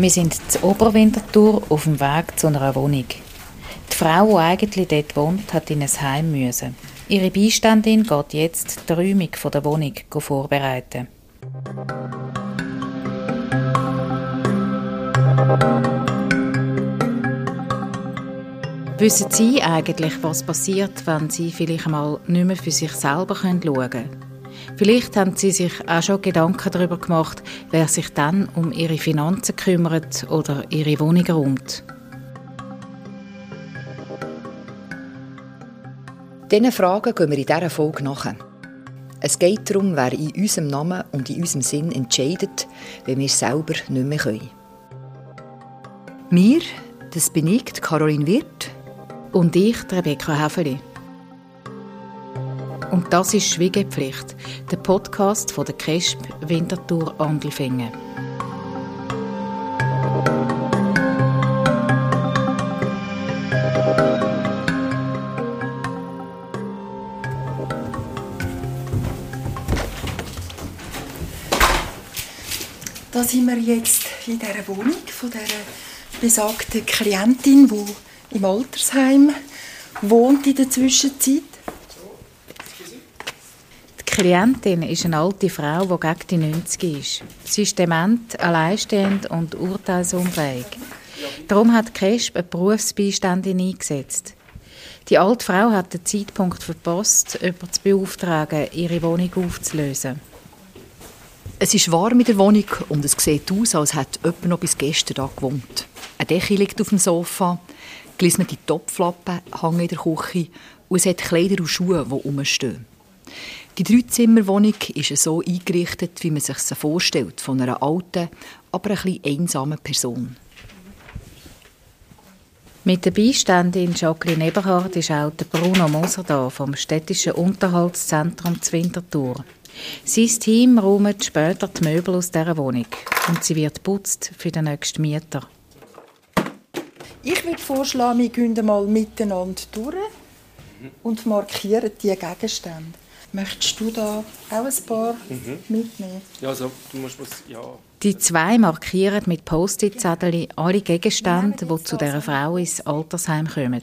Wir sind zu Oberwinterthur auf dem Weg zu einer Wohnung. Die Frau, die eigentlich dort wohnt, hat in ein Heim müssen. Ihre Beiständin geht jetzt die Räumung der Wohnung vorbereiten. Wissen Sie eigentlich, was passiert, wenn Sie vielleicht mal nicht mehr für sich selber schauen können? Vielleicht haben Sie sich auch schon Gedanken darüber gemacht, wer sich dann um Ihre Finanzen kümmert oder Ihre Wohnung räumt. Diesen Fragen gehen wir in dieser Folge nach. Es geht darum, wer in unserem Namen und in unserem Sinn entscheidet, wenn wir selber nicht mehr können. Wir, das bin ich, Caroline Wirth, und ich, Rebecca Häfeli. Und das ist Schwiegepflicht, der Podcast von der KESP Winterthur Andelfingen. Da sind wir jetzt in dieser Wohnung von dieser besagten Klientin, die im Altersheim wohnt in der Zwischenzeit. Die Klientin ist eine alte Frau, die gegen die 90 ist. Sie ist dement, alleinstehend und urteilsunfähig. Darum hat Kesp eine Berufsbeiständin eingesetzt. Die alte Frau hat den Zeitpunkt verpasst, jemanden zu beauftragen, ihre Wohnung aufzulösen. Es ist warm in der Wohnung und es sieht aus, als hätte jemand noch bis gestern da gewohnt. Eine Decke liegt auf dem Sofa, gelismete Topflappen hängen in der Küche und es hat Kleider und Schuhe, die rumstehen. Die Dreizimmerwohnung ist so eingerichtet, wie man sich sie vorstellt, von einer alten, aber ein bisschen einsamen Person. Mit der Beiständin Jacqueline Eberhardt ist auch der Bruno Moser da vom städtischen Unterhaltszentrum Zwintertour. Sein Team räumt später die Möbel aus dieser Wohnung und sie wird putzt für den nächsten Mieter. Ich würde vorschlagen, wir gehen mal miteinander durch und markieren die Gegenstände. Möchtest du da auch ein paar mhm. mitnehmen? Ja, so, du musst was, ja. Die zwei markieren mit Post-it-Zetteln alle Gegenstände, die zu dieser Frau ins Altersheim kommen.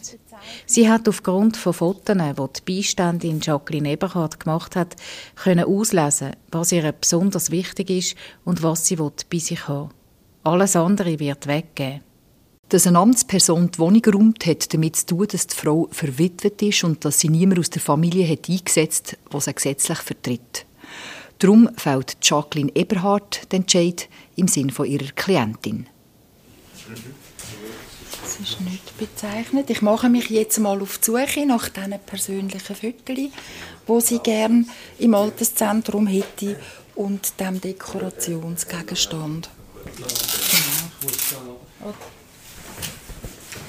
Sie hat aufgrund von Fotos, die die Beiständin Jacqueline Eberhardt gemacht hat, können auslesen, was ihr besonders wichtig ist und was sie bei sich haben Alles andere wird weggehen. Dass eine Amtsperson die Wohnung räumt, hat damit zu tun, dass die Frau verwitwet ist und dass sie niemand aus der Familie hat eingesetzt hat, der sie gesetzlich vertritt. Darum fällt Jacqueline Eberhardt den Entscheid im Sinn ihrer Klientin. Das ist nicht bezeichnet. Ich mache mich jetzt mal auf die Suche nach diesen persönlichen Fotos, die sie gerne im Alterszentrum hätte und dem Dekorationsgegenstand. Genau.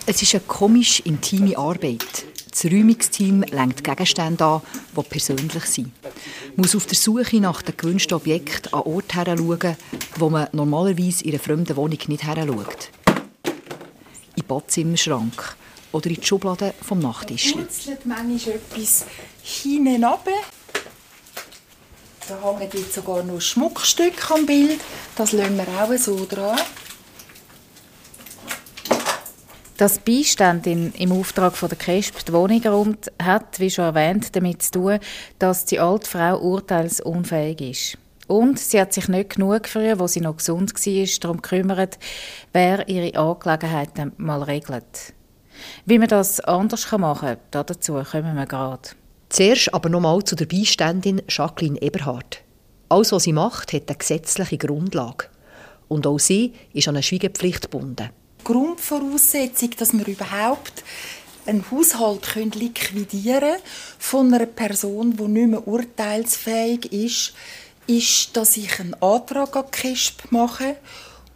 Es ist eine komisch intime Arbeit. Das Räumungsteam lenkt Gegenstände an, die persönlich sind. Man muss auf der Suche nach dem gewünschten Objekt an Ort schauen, wo man normalerweise in einer fremden Wohnung nicht schaut. In den Badzimmerschrank oder in die Schublade vom Nachttisch. Putzelt manchmal etwas hinten runter. Da hängen jetzt sogar noch Schmuckstücke am Bild. Das lassen wir auch so dran. Dass Beiständin im Auftrag von der KESP die Wohnung räumt, hat, wie schon erwähnt, damit zu tun, dass die alte Frau urteilsunfähig ist. Und sie hat sich nicht genug früher, wo sie noch gesund war, darum gekümmert, wer ihre Angelegenheiten mal regelt. Wie man das anders machen kann, dazu kommen wir gerade. Zuerst aber nochmal zu der Beiständin Jacqueline Eberhardt. Alles, was sie macht, hat eine gesetzliche Grundlage. Und auch sie ist an eine Schweigepflicht gebunden. Grundvoraussetzung, dass wir überhaupt einen Haushalt können liquidieren von einer Person, die nicht mehr urteilsfähig ist, ist, dass ich einen Antrag an KISP mache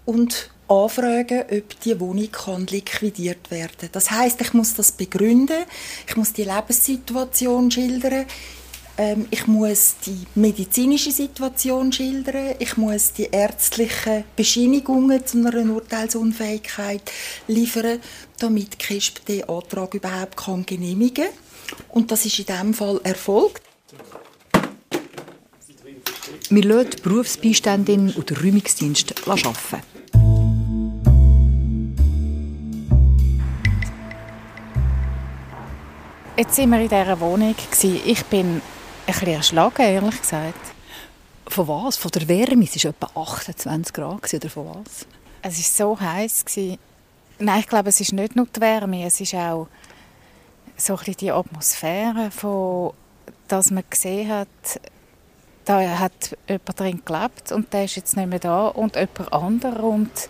und anfragen, ob die Wohnung kann liquidiert werden kann. Das heißt, ich muss das begründen, ich muss die Lebenssituation schildern, ähm, ich muss die medizinische Situation schildern, ich muss die ärztlichen Bescheinigungen zu einer Urteilsunfähigkeit liefern, damit KISP den Antrag überhaupt kann genehmigen kann. Und das ist in diesem Fall erfolgt. Wir lassen die Berufsbeiständin und den Räumungsdienst arbeiten. Jetzt waren wir in dieser Wohnung. Ich bin ein bisschen erschlagen, ehrlich gesagt. Von was? Von der Wärme? Es war etwa 28 Grad oder von was? Es war so heiß. Nein, ich glaube, es ist nicht nur die Wärme, es ist auch so ein die Atmosphäre, von, dass man gesehen hat, da hat jemand drin gelebt und der ist jetzt nicht mehr da und jemand anderer und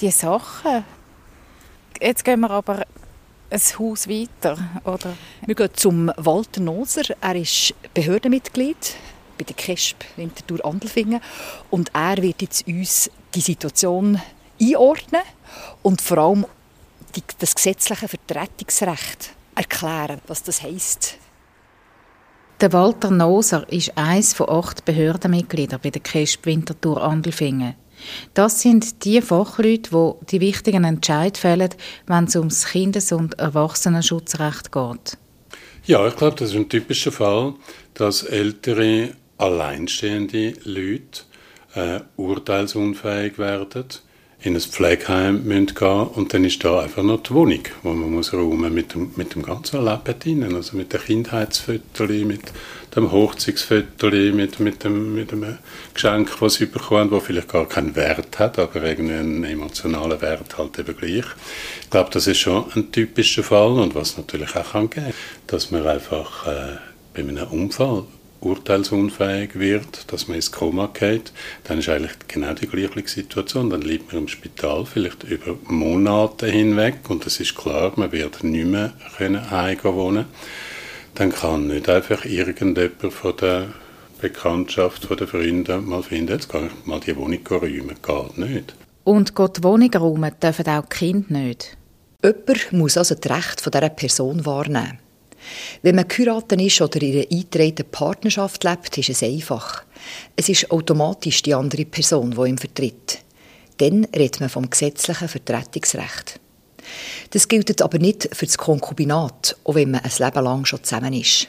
die Sachen. Jetzt gehen wir aber ein Haus weiter, oder? Wir gehen zum Walter Noser. Er ist Behördenmitglied bei der KESP Winterthur Andelfingen und er wird jetzt uns die Situation einordnen und vor allem die, das gesetzliche Vertretungsrecht erklären, was das heisst. Der Walter Noser ist eines von acht Behördenmitgliedern bei der KESP Winterthur Andelfingen. Das sind die Fachleute, die die wichtigen Entscheidungen fällen, wenn es ums Kindes- und Erwachsenenschutzrecht geht. Ja, ich glaube, das ist ein typischer Fall, dass ältere, alleinstehende Leute äh, urteilsunfähig werden in ein Pflegeheim gehen und dann ist da einfach noch die Wohnung, wo man muss räumen mit dem, mit dem ganzen Leben drin, also mit den Kindheitsfotos, mit dem Hochzeitsfotos, mit, mit, dem, mit dem Geschenk, das sie bekommen, das vielleicht gar keinen Wert hat, aber irgendwie einen emotionalen Wert halt eben gleich. Ich glaube, das ist schon ein typischer Fall und was natürlich auch kann geben, dass man einfach äh, bei einem Unfall urteilsunfähig wird, dass man ins Koma geht, dann ist eigentlich genau die gleiche Situation. Dann liegt man im Spital vielleicht über Monate hinweg und es ist klar, man wird nicht mehr können wohnen Dann kann nicht einfach irgendjemand von der Bekanntschaft, von den Freunden mal finden, jetzt kann ich mal die Wohnung räumen. Geht nicht. Und die Wohnung räumen dürfen auch die Kinder nicht? Jemand muss also das Recht von dieser Person wahrnehmen. Wenn man geheiratet ist oder in einer eingetretenen Partnerschaft lebt, ist es einfach. Es ist automatisch die andere Person, die ihn vertritt. Dann redet man vom gesetzlichen Vertretungsrecht. Das gilt aber nicht für das Konkubinat, auch wenn man ein Leben lang schon zusammen ist.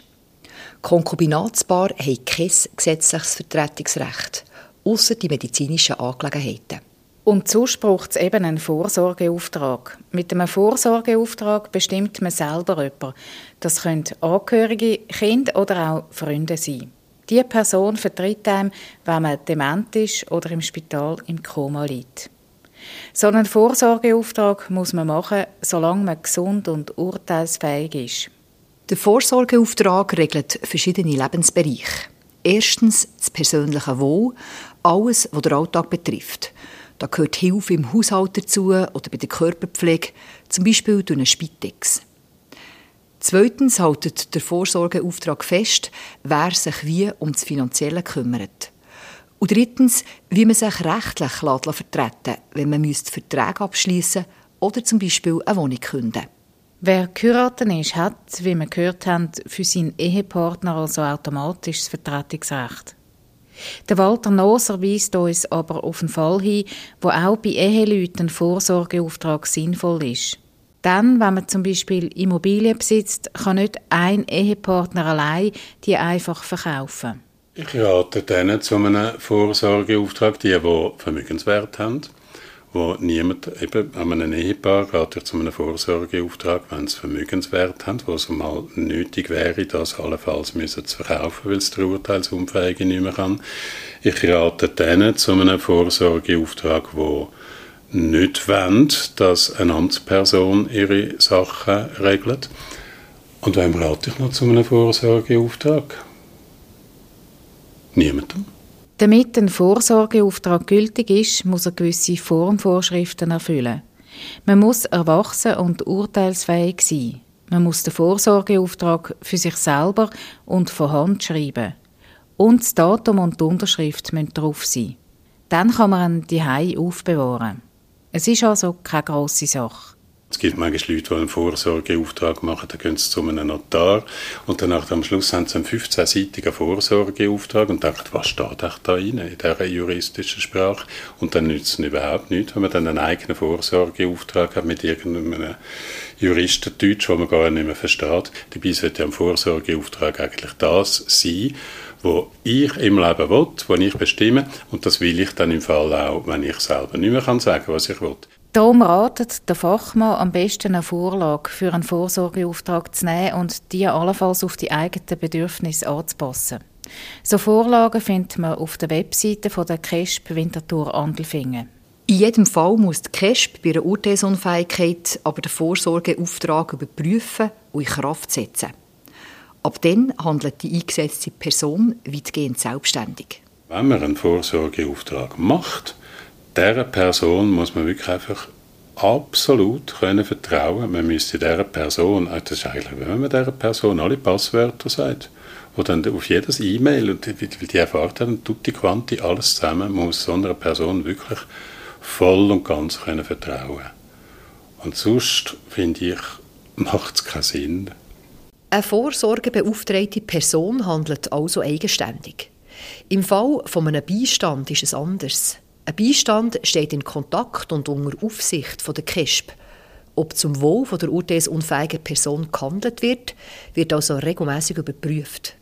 Konkubinatspaare haben kein gesetzliches Vertretungsrecht, außer die medizinischen Angelegenheiten. Und sonst braucht es eben einen Vorsorgeauftrag. Mit einem Vorsorgeauftrag bestimmt man selber jemanden. Das können Angehörige, Kinder oder auch Freunde sein. Diese Person vertritt einem, wenn man dement ist oder im Spital im Koma liegt. So einen Vorsorgeauftrag muss man machen, solange man gesund und urteilsfähig ist. Der Vorsorgeauftrag regelt verschiedene Lebensbereiche. Erstens das persönliche Wohl, alles, was den Alltag betrifft. Da gehört Hilfe im Haushalt dazu oder bei der Körperpflege, zum Beispiel durch eine Spitex. Zweitens haltet der Vorsorgeauftrag fest, wer sich wie um das Finanzielle kümmert. Und drittens, wie man sich rechtlich vertreten wenn man Verträge abschließen oder zum Beispiel eine Wohnung künden Wer geheiratet ist, hat, wie wir gehört haben, für seinen Ehepartner also automatisch das Vertretungsrecht. Der Walter Noser weist uns aber auf einen Fall hin, wo auch bei Eheleuten ein Vorsorgeauftrag sinnvoll ist. Dann, wenn man zum Beispiel Immobilien besitzt, kann nicht ein Ehepartner allein die einfach verkaufen. Ich rate denen zu einem Vorsorgeauftrag, die, die Vermögenswert haben wo niemand, eben an einem Ehepaar geht ja zu einem Vorsorgeauftrag, wenn sie Vermögenswert haben, wo es mal nötig wäre, das allenfalls müssen zu verkaufen, weil es der Urteilsunfähige nicht mehr kann. Ich rate denen zu einem Vorsorgeauftrag, wo nicht wollen, dass eine Amtsperson ihre Sachen regelt. Und wem rate ich noch zu einem Vorsorgeauftrag? Niemandem. Damit ein Vorsorgeauftrag gültig ist, muss er gewisse Formvorschriften erfüllen. Man muss erwachsen und urteilsfähig sein. Man muss den Vorsorgeauftrag für sich selber und von Hand schreiben. Und das Datum und die Unterschrift müssen drauf sein. Dann kann man ihn die aufbewahren. Es ist also keine grosse Sache. Es gibt manchmal Leute, die einen Vorsorgeauftrag machen, dann gehen sie zu einem Notar und danach am Schluss haben sie einen 15-seitigen Vorsorgeauftrag und denken, was steht da rein in dieser juristischen Sprache? Und dann nützt es überhaupt nichts, wenn man dann einen eigenen Vorsorgeauftrag hat mit irgendeinem Juristendeutsch, wo man gar nicht mehr versteht. Dabei sollte ein Vorsorgeauftrag eigentlich das sein, wo ich im Leben will, wo ich bestimme und das will ich dann im Fall auch, wenn ich selber nicht mehr sagen kann was ich will. Darum ratet der Fachmann am besten eine Vorlage für einen Vorsorgeauftrag zu nehmen und die allenfalls auf die eigenen Bedürfnisse anzupassen. So Vorlagen findet man auf der Webseite von der KESP Winterthur Andelfingen. In jedem Fall muss die KESP bei einer Urteilsunfähigkeit aber den Vorsorgeauftrag überprüfen und in Kraft setzen. Ab dann handelt die eingesetzte Person weitgehend selbstständig. Wenn man einen Vorsorgeauftrag macht, dieser Person muss man wirklich einfach absolut können vertrauen. Man müsste dieser Person, äh, das ist eigentlich, wenn man dieser Person alle Passwörter sagt, wo dann auf jedes E-Mail, und die, die erfahrt haben, tutti quanti, alles zusammen, muss so einer Person wirklich voll und ganz können vertrauen. Und sonst, finde ich, macht es keinen Sinn. Eine vorsorgebeauftragte Person handelt also eigenständig. Im Fall von einem Beistand ist es anders. Ein Beistand steht in Kontakt und unter Aufsicht von der KESP. Ob zum Wohl von der urteilsunfähigen Person gehandelt wird, wird also regelmäßig überprüft.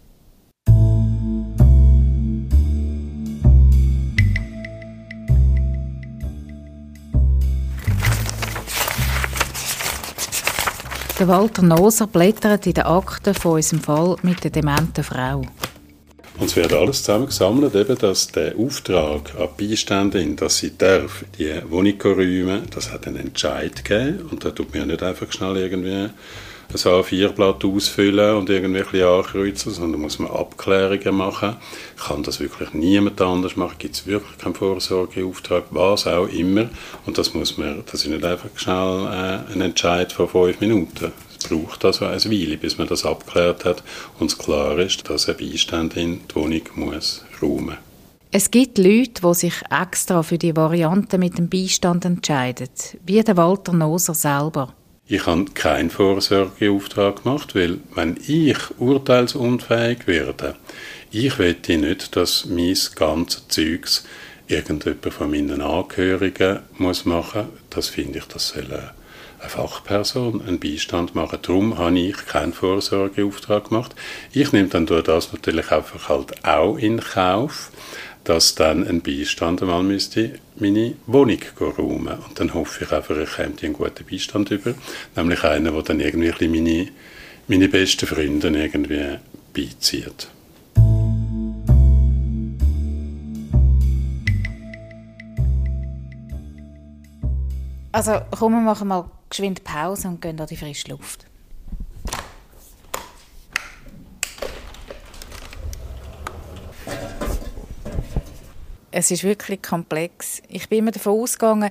Der Walter Noser blättert in den Akten von unserem Fall mit der dementen Frau. Und es wird alles zusammengesammelt, eben, dass der Auftrag an die Beiständin, dass sie darf, die Wohnung räumen, das hat einen Entscheid gegeben. Und da tut man ja nicht einfach schnell irgendwie ein A4-Blatt ausfüllen und irgendwie ein bisschen ankreuzen, sondern muss man Abklärungen machen. Kann das wirklich niemand anders machen? Gibt es wirklich keinen Vorsorgeauftrag? Was auch immer. Und das muss man, das ist nicht einfach schnell äh, ein Entscheid von fünf Minuten braucht also eine Weile, bis man das abgeklärt hat und es klar ist, dass eine Beiständin die Wohnung muss räumen es gibt Leute, die sich extra für die Variante mit dem Beistand entscheiden, wie der Walter Noser selber. Ich habe keinen Vorsorgeauftrag gemacht, weil wenn ich urteilsunfähig werde, ich wette nicht, dass mein ganzes Zeugs irgendjemand von meinen Angehörigen muss machen. Das finde ich, das soll eine Fachperson einen Beistand machen. Darum habe ich keinen Vorsorgeauftrag gemacht. Ich nehme dann durch das natürlich einfach halt auch in Kauf, dass dann ein Beistand einmal müsste meine Wohnung räumen. Und dann hoffe ich einfach, ich komme einen guten Beistand über. Nämlich einen, der dann irgendwie meine, meine besten Freunde irgendwie beizieht. Also komm, wir machen mal geschwind Pause und gehen an die frische Luft. Es ist wirklich komplex. Ich bin immer davon ausgegangen,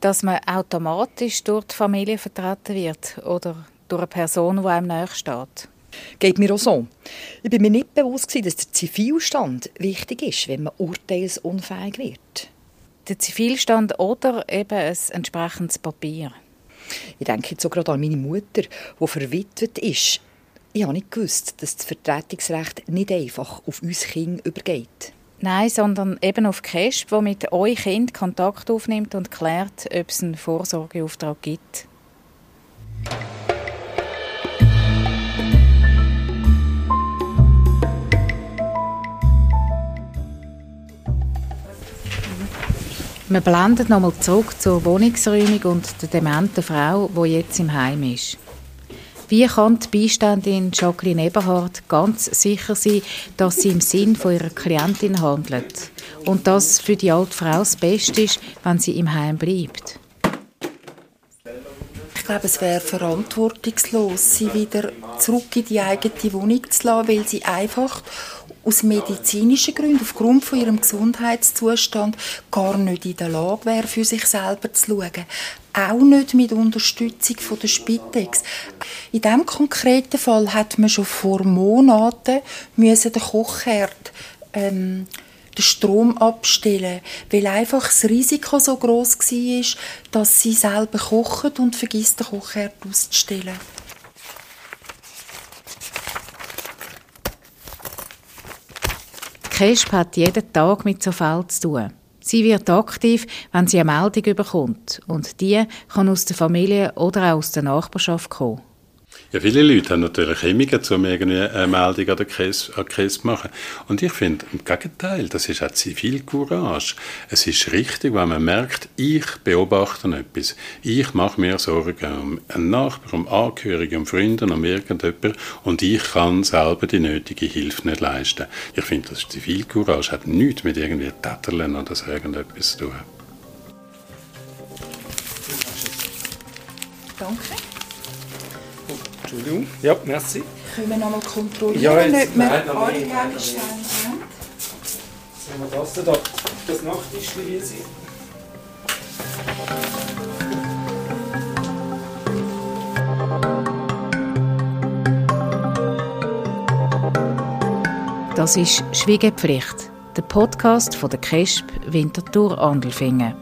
dass man automatisch durch die Familie vertreten wird oder durch eine Person, die einem nahe steht. Geht mir auch so. Ich bin mir nicht bewusst, dass der Zivilstand wichtig ist, wenn man urteilsunfähig wird. Der Zivilstand oder eben ein entsprechendes Papier. Ich denke jetzt so gerade an meine Mutter, die verwitwet ist. Ich habe nicht gewusst, dass das Vertretungsrecht nicht einfach auf uns Kinder übergeht. Nein, sondern eben auf CASP, wo mit euch Kind Kontakt aufnimmt und klärt, ob es einen Vorsorgeauftrag gibt. Wir blenden nochmal zurück zur Wohnungsräumung und der dementen Frau, die jetzt im Heim ist. Wie kann die Beiständin Jacqueline Eberhardt ganz sicher sein, dass sie im Sinn von ihrer Klientin handelt und dass für die alte Frau das Beste ist, wenn sie im Heim bleibt? Ich glaube, es wäre verantwortungslos, sie wieder zurück in die eigene Wohnung zu lassen, weil sie einfach aus medizinischen Gründen, aufgrund von ihrem Gesundheitszustand, gar nicht in der Lage wäre, für sich selber zu schauen. Auch nicht mit Unterstützung von der Spitex. In diesem konkreten Fall hat man schon vor Monaten müssen den Kochherd ähm, den Strom abstellen, weil einfach das Risiko so groß war, dass sie selber kochen und vergisst den Kochherd auszustellen. KESP hat jeden Tag mit so Fällen zu tun. Sie wird aktiv, wenn sie eine Meldung bekommt. Und die kann aus der Familie oder auch aus der Nachbarschaft kommen. Ja, viele Leute haben natürlich Hemmungen, um irgendwie eine Meldung an der KES, zu machen. Und ich finde, im Gegenteil, das ist auch Zivilcourage. Es ist richtig, wenn man merkt, ich beobachte etwas. Ich mache mir Sorgen um einen Nachbar, um Angehörige, um Freunde, um irgendjemanden und ich kann selber die nötige Hilfe nicht leisten. Ich finde, das Zivilcourage hat nichts mit irgendwie Täterlen oder so irgendetwas zu tun. Danke. Entschuldigung. Ja, merci. Können wir nochmal kontrollieren, Ja, jetzt- ob wir nein, noch alle nicht, nein, noch Gegenstände haben? Wir das da? Das Nachttischchen hier sein. Das ist Schwiegepflicht, der Podcast von der KESP Winterthur Andelfingen.